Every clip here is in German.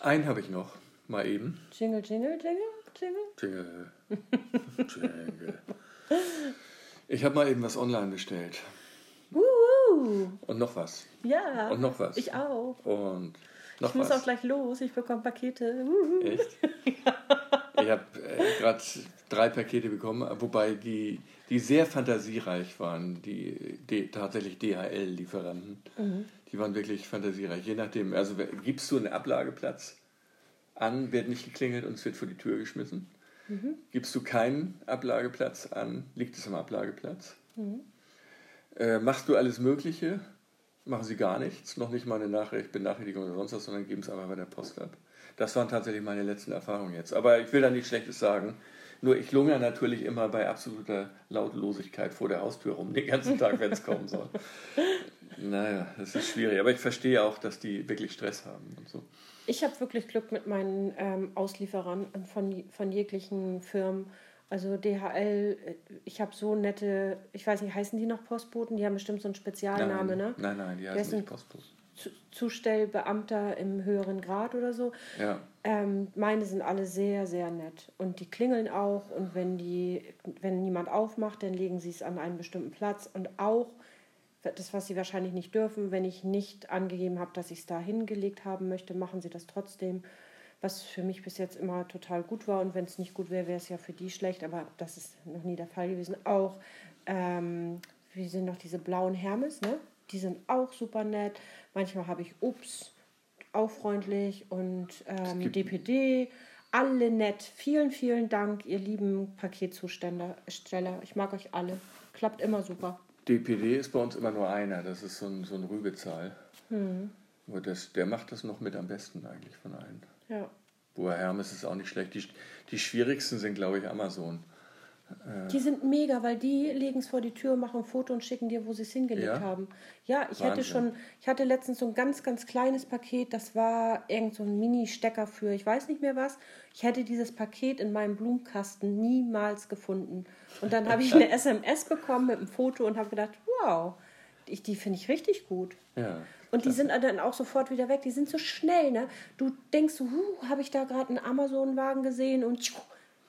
Einen habe ich noch, mal eben. Jingle, jingle, jingle, jingle. Jingle. jingle. Ich habe mal eben was online bestellt. Uh, Und noch was. ja. Und noch was. Ich auch. Und noch Ich muss was. auch gleich los. Ich bekomme Pakete. Uhu. Echt? Ich habe äh, gerade drei Pakete bekommen, wobei die, die sehr fantasiereich waren, die, die tatsächlich DHL-Lieferanten. Die waren wirklich fantasiereich. Je nachdem, also gibst du einen Ablageplatz an, wird nicht geklingelt und es wird vor die Tür geschmissen. Gibst du keinen Ablageplatz an, liegt es am Ablageplatz. Äh, machst du alles Mögliche, machen sie gar nichts, noch nicht mal eine Nachricht, Benachrichtigung oder sonst was, sondern geben es einfach bei der Post ab. Das waren tatsächlich meine letzten Erfahrungen jetzt. Aber ich will da nichts Schlechtes sagen. Nur ich lungere natürlich immer bei absoluter Lautlosigkeit vor der Haustür rum, den ganzen Tag, wenn es kommen soll. Naja, das ist schwierig. Aber ich verstehe auch, dass die wirklich Stress haben und so. Ich habe wirklich Glück mit meinen ähm, Auslieferern von, von jeglichen Firmen. Also DHL, äh, ich habe so nette, ich weiß nicht, heißen die noch Postboten? Die haben bestimmt so einen Spezialname, nein, ne? Nein, nein, die heißen nicht. Zu- Zustellbeamter im höheren Grad oder so. Ja, Ähm, meine sind alle sehr, sehr nett. Und die klingeln auch. Und wenn, die, wenn niemand aufmacht, dann legen sie es an einen bestimmten Platz. Und auch, das, was sie wahrscheinlich nicht dürfen, wenn ich nicht angegeben habe, dass ich es da hingelegt haben möchte, machen sie das trotzdem. Was für mich bis jetzt immer total gut war. Und wenn es nicht gut wäre, wäre es ja für die schlecht. Aber das ist noch nie der Fall gewesen. Auch, ähm, wie sind noch diese blauen Hermes, ne? Die sind auch super nett. Manchmal habe ich Ups, auch freundlich und ähm, DPD, alle nett. Vielen, vielen Dank, ihr lieben Paketzusteller. Steller. Ich mag euch alle. Klappt immer super. DPD ist bei uns immer nur einer, das ist so ein, so ein Rübezahl. Hm. Aber das, der macht das noch mit am besten eigentlich von allen. Ja. Woher Hermes ist auch nicht schlecht. Die, die schwierigsten sind, glaube ich, Amazon. Die sind mega, weil die legen es vor die Tür, machen ein Foto und schicken dir, wo sie es hingelegt Ja? haben. Ja, ich hatte Wahnsinn. schon, ich hatte letztens so ein ganz, ganz kleines Paket, das war irgend so ein Mini-Stecker für, ich weiß nicht mehr was. Ich hätte dieses Paket in meinem Blumenkasten niemals gefunden. Und dann habe ich eine SMS bekommen mit einem Foto und habe gedacht, wow, ich, die finde ich richtig gut. Ja. Und die sind dann auch sofort wieder weg. Die sind so schnell, ne? Du denkst, huh, habe ich da gerade einen Amazon-Wagen gesehen und tschuh,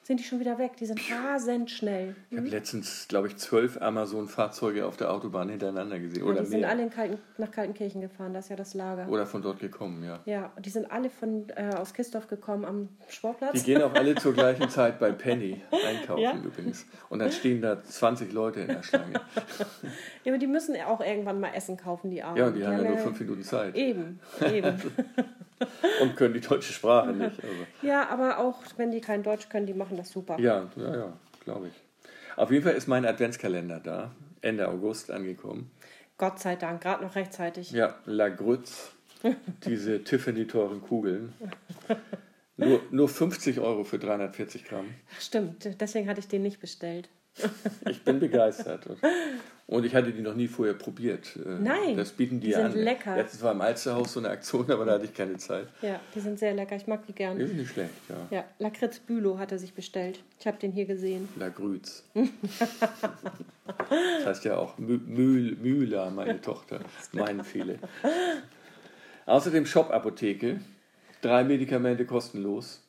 sind die schon wieder weg. Die sind rasend schnell. Ich habe letztens, glaube ich, zwölf Amazon-Fahrzeuge auf der Autobahn hintereinander gesehen. Ja, Oder die sind mehr. alle Kalten, nach Kaltenkirchen gefahren, das ist ja das Lager. Oder von dort gekommen, ja. Ja, die sind alle von, äh, aus Kistorf gekommen am Die Sportplatz. gehen auch alle zur gleichen Zeit bei Penny einkaufen Ja? übrigens. Und dann stehen da 20 Leute in der Schlange. Ja, aber die müssen auch irgendwann mal Essen kaufen, die Armen. Ja, und die haben ja nur fünf Minuten Zeit. Eben, eben. Und können die deutsche Sprache nicht. Also. ja, aber auch wenn die kein Deutsch können, die machen das super. Ja, ja, ja, glaube ich. Auf jeden Fall ist mein Adventskalender da, Ende August angekommen. Gott sei Dank, gerade noch rechtzeitig. Ja, La Grütz, diese Tiffany-teuren Kugeln. Nur, nur 50 Euro für 340 Gramm. Stimmt, deswegen hatte ich den nicht bestellt. Ich bin begeistert. Und- ich hatte die noch nie vorher probiert. Äh, Nein, Das bieten die, die sind an. lecker. Letztes war im Alsterhaus so eine Aktion, aber da hatte ich keine Zeit. Ja, die sind sehr lecker, ich mag die Die gern. sind nicht schlecht, ja. Ja, Lakritz Bülow hat er sich bestellt. Ich habe den hier gesehen. La Grütz. Das heißt ja auch Mü Mühl, Mühler, meine Tochter. Meinen viele. Außerdem Shop-Apotheke. Drei Medikamente kostenlos.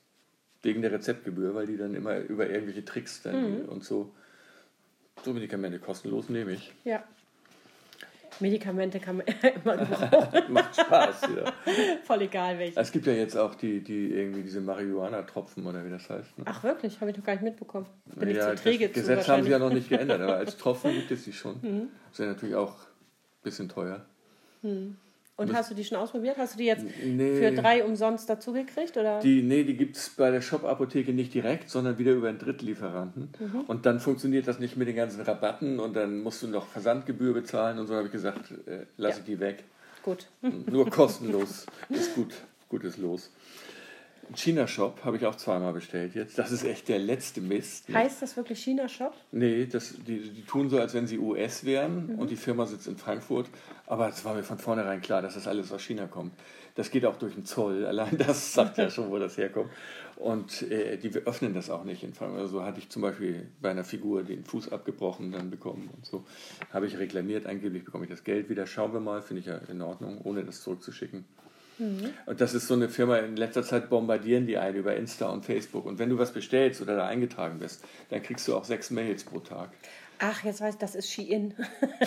Wegen der Rezeptgebühr, weil die dann immer über irgendwelche Tricks dann und so. So Medikamente kostenlos nehme ich. Ja. Medikamente kann man immer gebrauchen. Macht Spaß, ja. Voll egal welche. Es gibt ja jetzt auch die, die irgendwie diese Marihuana-Tropfen oder wie das heißt. Ne? Ach wirklich? Habe ich noch gar nicht mitbekommen. Bin ich ja, zu träge das zu Gesetz haben sie ja. Mhm. noch nicht geändert, aber als Tropfen gibt es die schon. Ist ja natürlich auch ein bisschen teuer. Und hast du die schon ausprobiert? Hast du die jetzt Nee. für drei umsonst dazu gekriegt? Oder? Die, nee, die gibt es bei der Shop-Apotheke nicht direkt, sondern wieder über einen Drittlieferanten. Mhm. Und dann funktioniert das nicht mit den ganzen Rabatten und dann musst du noch Versandgebühr bezahlen und so habe ich gesagt, äh, lass Ja. ich die weg. Gut. Nur kostenlos ist gut, gutes Los. China-Shop habe ich auch zweimal bestellt jetzt. Das ist echt der letzte Mist. ne? Heißt das wirklich China-Shop? Nee, das, die, die tun so, als wenn sie US wären Mhm. und die Firma sitzt in Frankfurt. Aber es war mir von vornherein klar, dass das alles aus China kommt. Das geht auch durch den Zoll. Allein das sagt ja schon, wo das herkommt. Und äh, die öffnen das auch nicht in Frankfurt. Also hatte ich zum Beispiel bei einer Figur den Fuß abgebrochen dann bekommen und so. Habe ich reklamiert, angeblich bekomme ich das Geld wieder. Schauen wir mal, finde ich ja in Ordnung, ohne das zurückzuschicken. Mhm. Und das ist so eine Firma, in letzter Zeit bombardieren die einen über Insta und Facebook. Und wenn du was bestellst oder da eingetragen bist, dann kriegst du auch sechs Mails pro Tag. Ach, jetzt weiß ich, das ist Shein.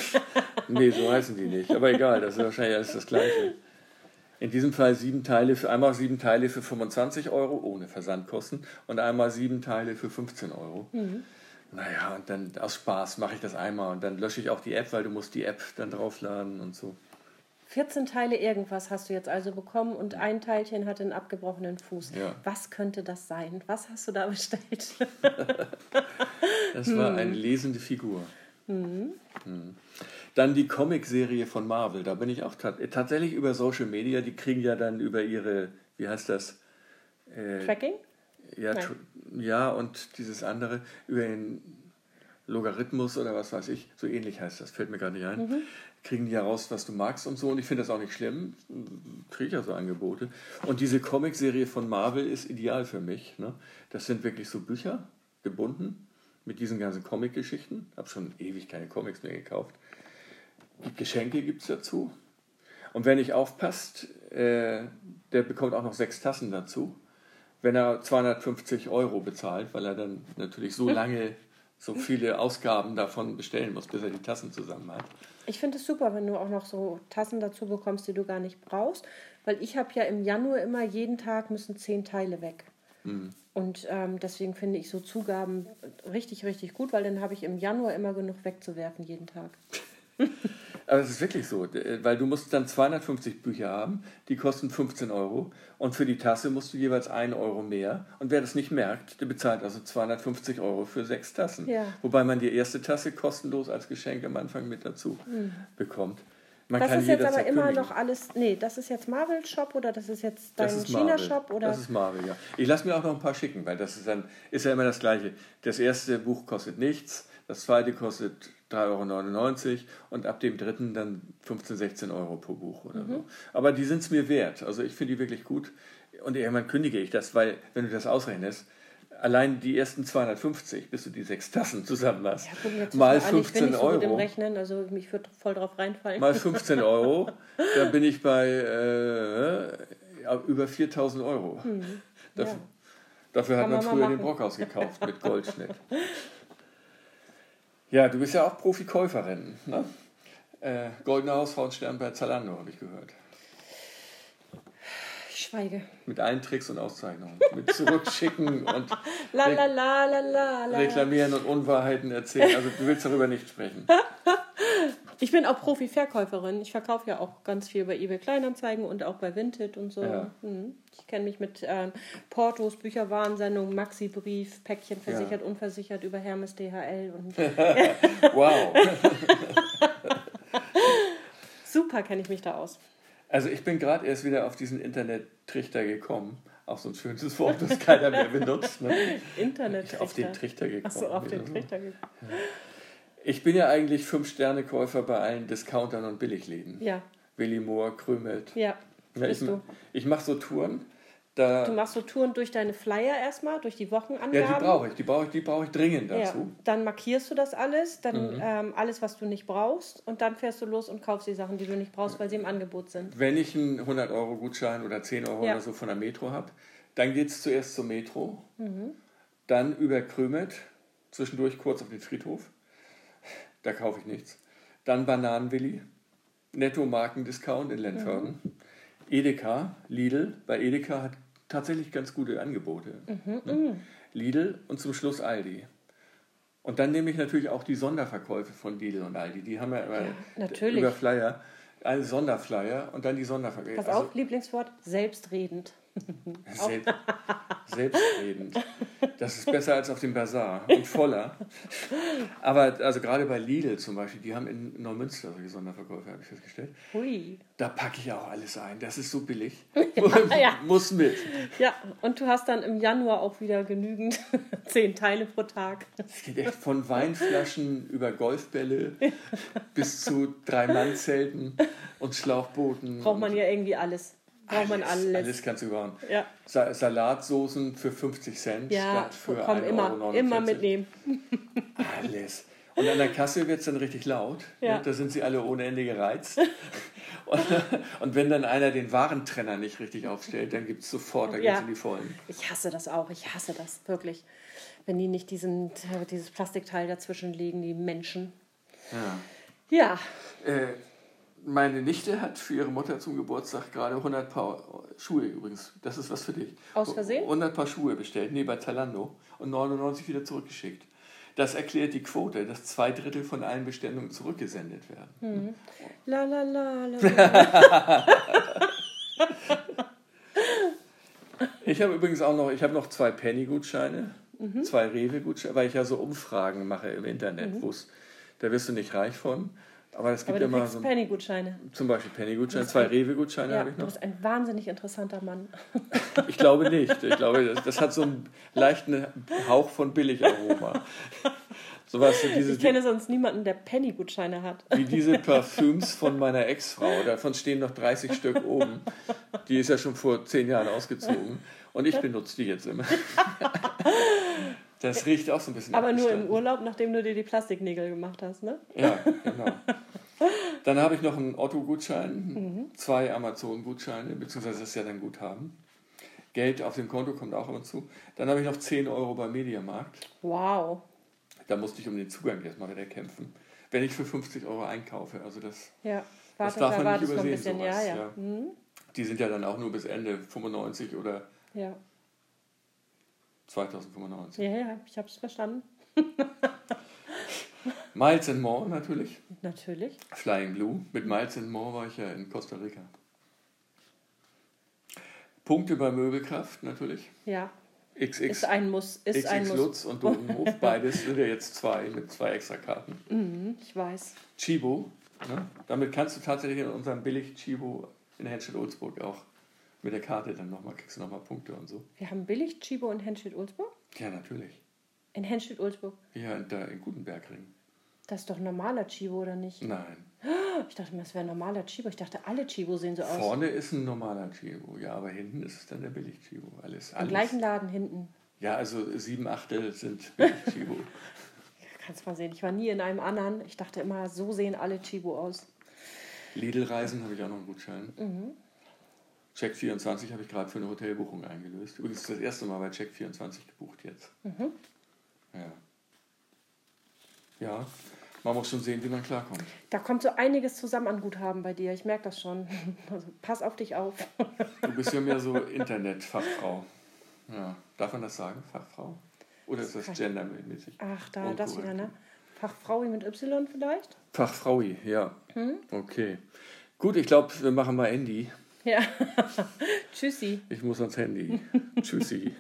nee, so heißen die nicht. Aber egal, das ist wahrscheinlich alles das Gleiche. In diesem Fall sieben Teile für einmal sieben Teile für 25 Euro ohne Versandkosten und einmal sieben Teile für 15 Euro. Mhm. Naja, und dann aus Spaß mache ich das einmal und dann lösche ich auch die App, weil du musst die App dann draufladen und so. 14 Teile irgendwas hast du jetzt also bekommen und ein Teilchen hat einen abgebrochenen Fuß. Ja. Was könnte das sein? Was hast du da bestellt? das war eine lesende Figur. Mhm. Mhm. Dann die Comicserie von Marvel. Da bin ich auch tatsächlich über Social Media. Die kriegen ja dann über ihre, wie heißt das? Äh, Tracking? Ja, ja, und dieses andere über den Logarithmus oder was weiß ich. So ähnlich heißt das, fällt mir gar nicht ein. Mhm. Kriegen die heraus, was du magst und so. Und ich finde das auch nicht schlimm. Kriege ich ja so Angebote. Und diese Comicserie von Marvel ist ideal für mich. Ne? Das sind wirklich so Bücher, gebunden mit diesen ganzen Comic-Geschichten. Habe schon ewig keine Comics mehr gekauft. Die Geschenke gibt es dazu. Und wenn nicht aufpasst, äh, der bekommt auch noch sechs Tassen dazu. Wenn er 250 Euro bezahlt, weil er dann natürlich so lange so viele Ausgaben davon bestellen muss, bis er die Tassen zusammen hat. Ich finde es super, wenn du auch noch so Tassen dazu bekommst, die du gar nicht brauchst, weil ich habe ja im Januar immer jeden Tag müssen zehn Teile weg. Mhm. Und ähm, deswegen finde ich so Zugaben richtig, richtig gut, weil dann habe ich im Januar immer genug wegzuwerfen jeden Tag. Aber es ist wirklich so, weil du musst dann 250 Bücher haben, die kosten 15 Euro und für die Tasse musst du jeweils 1 Euro mehr. Und wer das nicht merkt, der bezahlt also 250 Euro für sechs Tassen. Ja. Wobei man die erste Tasse kostenlos als Geschenk am Anfang mit dazu mhm. bekommt. Man das ist jetzt aber immer kündigen. noch alles. Nee, das ist jetzt Marvel Shop oder das ist jetzt dein China Shop oder? Das ist Marvel, ja. Ich lasse mir auch noch ein paar schicken, weil das ist dann ist ja immer das Gleiche. Das erste Buch kostet nichts, das zweite kostet 3,99 Euro und ab dem dritten dann 15, 16 Euro pro Buch oder mhm. so. Aber die sind es mir wert. Also ich finde die wirklich gut. Und irgendwann kündige ich das, weil wenn du das ausrechnest, allein die ersten 250, bis du die sechs Tassen zusammen hast, ja, mal 15 an, ich Euro. So Rechnen, also mich würde voll drauf reinfallen. Mal 15 Euro, da bin ich bei äh, über 4000 Euro. Hm, dafür, ja. dafür hat man, man früher den Brockhaus gekauft mit Goldschnitt. Ja, du bist ja auch Profikäuferin. Ne? Äh, Goldene Hausfrauenstern bei Zalando, habe ich gehört. Ich schweige. Mit allen Tricks und Auszeichnungen. Mit Zurückschicken und la, la, la, Reklamieren und Unwahrheiten erzählen. Also du willst darüber nicht sprechen. Ich bin auch Profi-Verkäuferin. Ich verkaufe ja auch ganz viel bei eBay Kleinanzeigen und auch bei Vinted und so. Ja. Mhm. Ich kenne mich mit ähm, Portos, Bücherwarensendungen, Maxi-Brief, Päckchen versichert, ja. unversichert über Hermes DHL und. wow! Super kenne ich mich da aus. Also ich bin gerade erst wieder auf diesen Internet-Trichter gekommen. Auch so ein schönes Wort, das keiner mehr benutzt. Ne? Internet-Trichter. Auf den Trichter gekommen. Achso, auf den Trichter gekommen. Ja. Ich bin ja eigentlich Fünf-Sterne-Käufer bei allen Discountern und Billigläden. Ja. Willi Moore, Krümelt. Ja. ja ich ich mache so Touren. Da du machst so Touren durch deine Flyer erstmal, durch die Wochenangaben. Ja, die brauche ich. Die brauche ich, die brauche ich dringend dazu. Ja, dann markierst du das alles, dann mhm. ähm, alles, was du nicht brauchst, und dann fährst du los und kaufst die Sachen, die du nicht brauchst, weil sie im Angebot sind. Wenn ich einen 100-Euro-Gutschein oder 10 Euro ja. oder so von der Metro habe, dann geht es zuerst zur Metro, mhm. dann über Krümet, zwischendurch kurz auf den Friedhof da kaufe ich nichts. Dann Bananenwilli, Netto Markendiscount in Lentförden, mhm. Edeka, Lidl, weil Edeka hat tatsächlich ganz gute Angebote. Mhm, ne? Mhm. Lidl und zum Schluss Aldi. Und dann nehme ich natürlich auch die Sonderverkäufe von Lidl und Aldi. Die haben ja, ja über Flyer einen Sonderflyer und dann die Sonderverkäufe. Pass auf, also, Lieblingswort, selbstredend. Selbst, selbstredend. Das ist besser als auf dem Bazar und voller. Aber also gerade bei Lidl zum Beispiel, die haben in Neumünster solche Sonderverkäufe, habe ich festgestellt. Hui. Da packe ich auch alles ein. Das ist so billig. Ja, ja. Muss mit. Ja, und du hast dann im Januar auch wieder genügend zehn Teile pro Tag. Es geht echt von Weinflaschen über Golfbälle bis zu Drei-Mann-Zelten und Schlauchbooten. Braucht man ja irgendwie alles braucht man alles. Alles kannst du brauchen. Ja. Salatsoßen für 50 Cent ja, statt für komm, immer, Euro immer mitnehmen. Alles. Und an der Kasse wird es dann richtig laut. Ja. Ne? Da sind sie alle ohne Ende gereizt. und, und, wenn dann einer den Warentrenner nicht richtig aufstellt, dann gibt es sofort, da geht es in die Vollen. Ich hasse das auch, ich hasse das wirklich. Wenn die nicht diesen, dieses Plastikteil dazwischen legen, die Menschen. Ja. Ja. Äh, meine Nichte hat für ihre Mutter zum Geburtstag gerade 100 Paar Schuhe übrigens. Das ist was für dich. Aus Versehen? 100 Paar Schuhe bestellt, nee, bei Zalando und 99 wieder zurückgeschickt. Das erklärt die Quote, dass zwei Drittel von allen Bestellungen zurückgesendet werden. Hm. La la la la. ich habe übrigens auch noch, ich habe noch zwei Penny-Gutscheine, mhm. zwei Rewe-Gutscheine, weil ich ja so Umfragen mache im Internet, mhm. da wirst du nicht reich von. Aber es gibt Aber du immer so. Penny-Gutscheine. Zum Beispiel Penny-Gutscheine, zwei Rewe-Gutscheine ja, habe ich noch. Du bist ein wahnsinnig interessanter Mann. ich glaube nicht. Ich glaube, das, das hat so einen leichten Hauch von Billigaroma. So was, diese, ich kenne sonst niemanden, der Penny-Gutscheine hat. Wie diese Parfüms von meiner Ex-Frau. Davon stehen noch 30 Stück oben. Die ist ja schon vor zehn Jahren ausgezogen. Und ich benutze die jetzt immer. Das riecht auch so ein bisschen. Aber nur im Urlaub, nachdem du dir die Plastiknägel gemacht hast, ne? Ja, genau. Dann habe ich noch einen Otto-Gutschein, mhm. zwei Amazon-Gutscheine, beziehungsweise das ist ja dann Guthaben. Geld auf dem Konto kommt auch immer zu. Dann habe ich noch 10 Euro beim Mediamarkt. Wow. Da musste ich um den Zugang erstmal wieder kämpfen. Wenn ich für 50 Euro einkaufe, also das, ja. das darf da man nicht übersehen. Bisschen, sowas, ja, ja. Mhm. Die sind ja dann auch nur bis Ende 95 oder ja. 2095. Ja, ja, ich habe es verstanden. Miles and More natürlich. Natürlich. Flying Blue. Mit Miles and More war ich ja in Costa Rica. Punkte bei Möbelkraft natürlich. Ja. XX. Ist ein Muss. Ist XX ein Muss. Lutz und Dodenhof, beides sind ja jetzt zwei mit zwei extra Karten. Mhm, ich weiß. Chibo. Ne? Damit kannst du tatsächlich in unserem billig Chibo in Henschel-Olsburg auch mit der Karte dann nochmal, kriegst du nochmal Punkte und so. Wir haben billig Chibo in Henschel-Olsburg? Ja, natürlich. In Henschel-Olsburg? Ja, da in Gutenbergring. Das ist doch normaler Chibo, oder nicht? Nein. Ich dachte mir, das wäre ein normaler Chibo. Ich dachte, alle Chibo sehen so aus. Vorne ist ein normaler Chibo, ja, aber hinten ist es dann der Billig-Chibo. Alles, alles. Im gleichen Laden hinten. Ja, also sieben Achtel sind Billig-Chibo. Kannst mal sehen. Ich war nie in einem anderen. Ich dachte immer, so sehen alle Chibo aus. Lidl-Reisen habe ich auch noch einen Gutschein. Mhm. Check24 habe ich gerade für eine Hotelbuchung eingelöst. Übrigens das erste Mal bei Check24 gebucht jetzt. Mhm. Ja. Ja, man muss schon sehen, wie man klarkommt. Da kommt so einiges zusammen an Guthaben bei dir. Ich merke das schon. Also pass auf dich auf. Du bist ja mehr so Internetfachfrau. Ja, darf man das sagen, Fachfrau? Oder ist das gendermäßig? Ach, da, das wieder, ne? Fachfrau mit Y vielleicht? Fachfraui, ja. Hm? Okay. Gut, ich glaube, wir machen mal Andy. Ja. Tschüssi. Ich muss ans Handy. Tschüssi.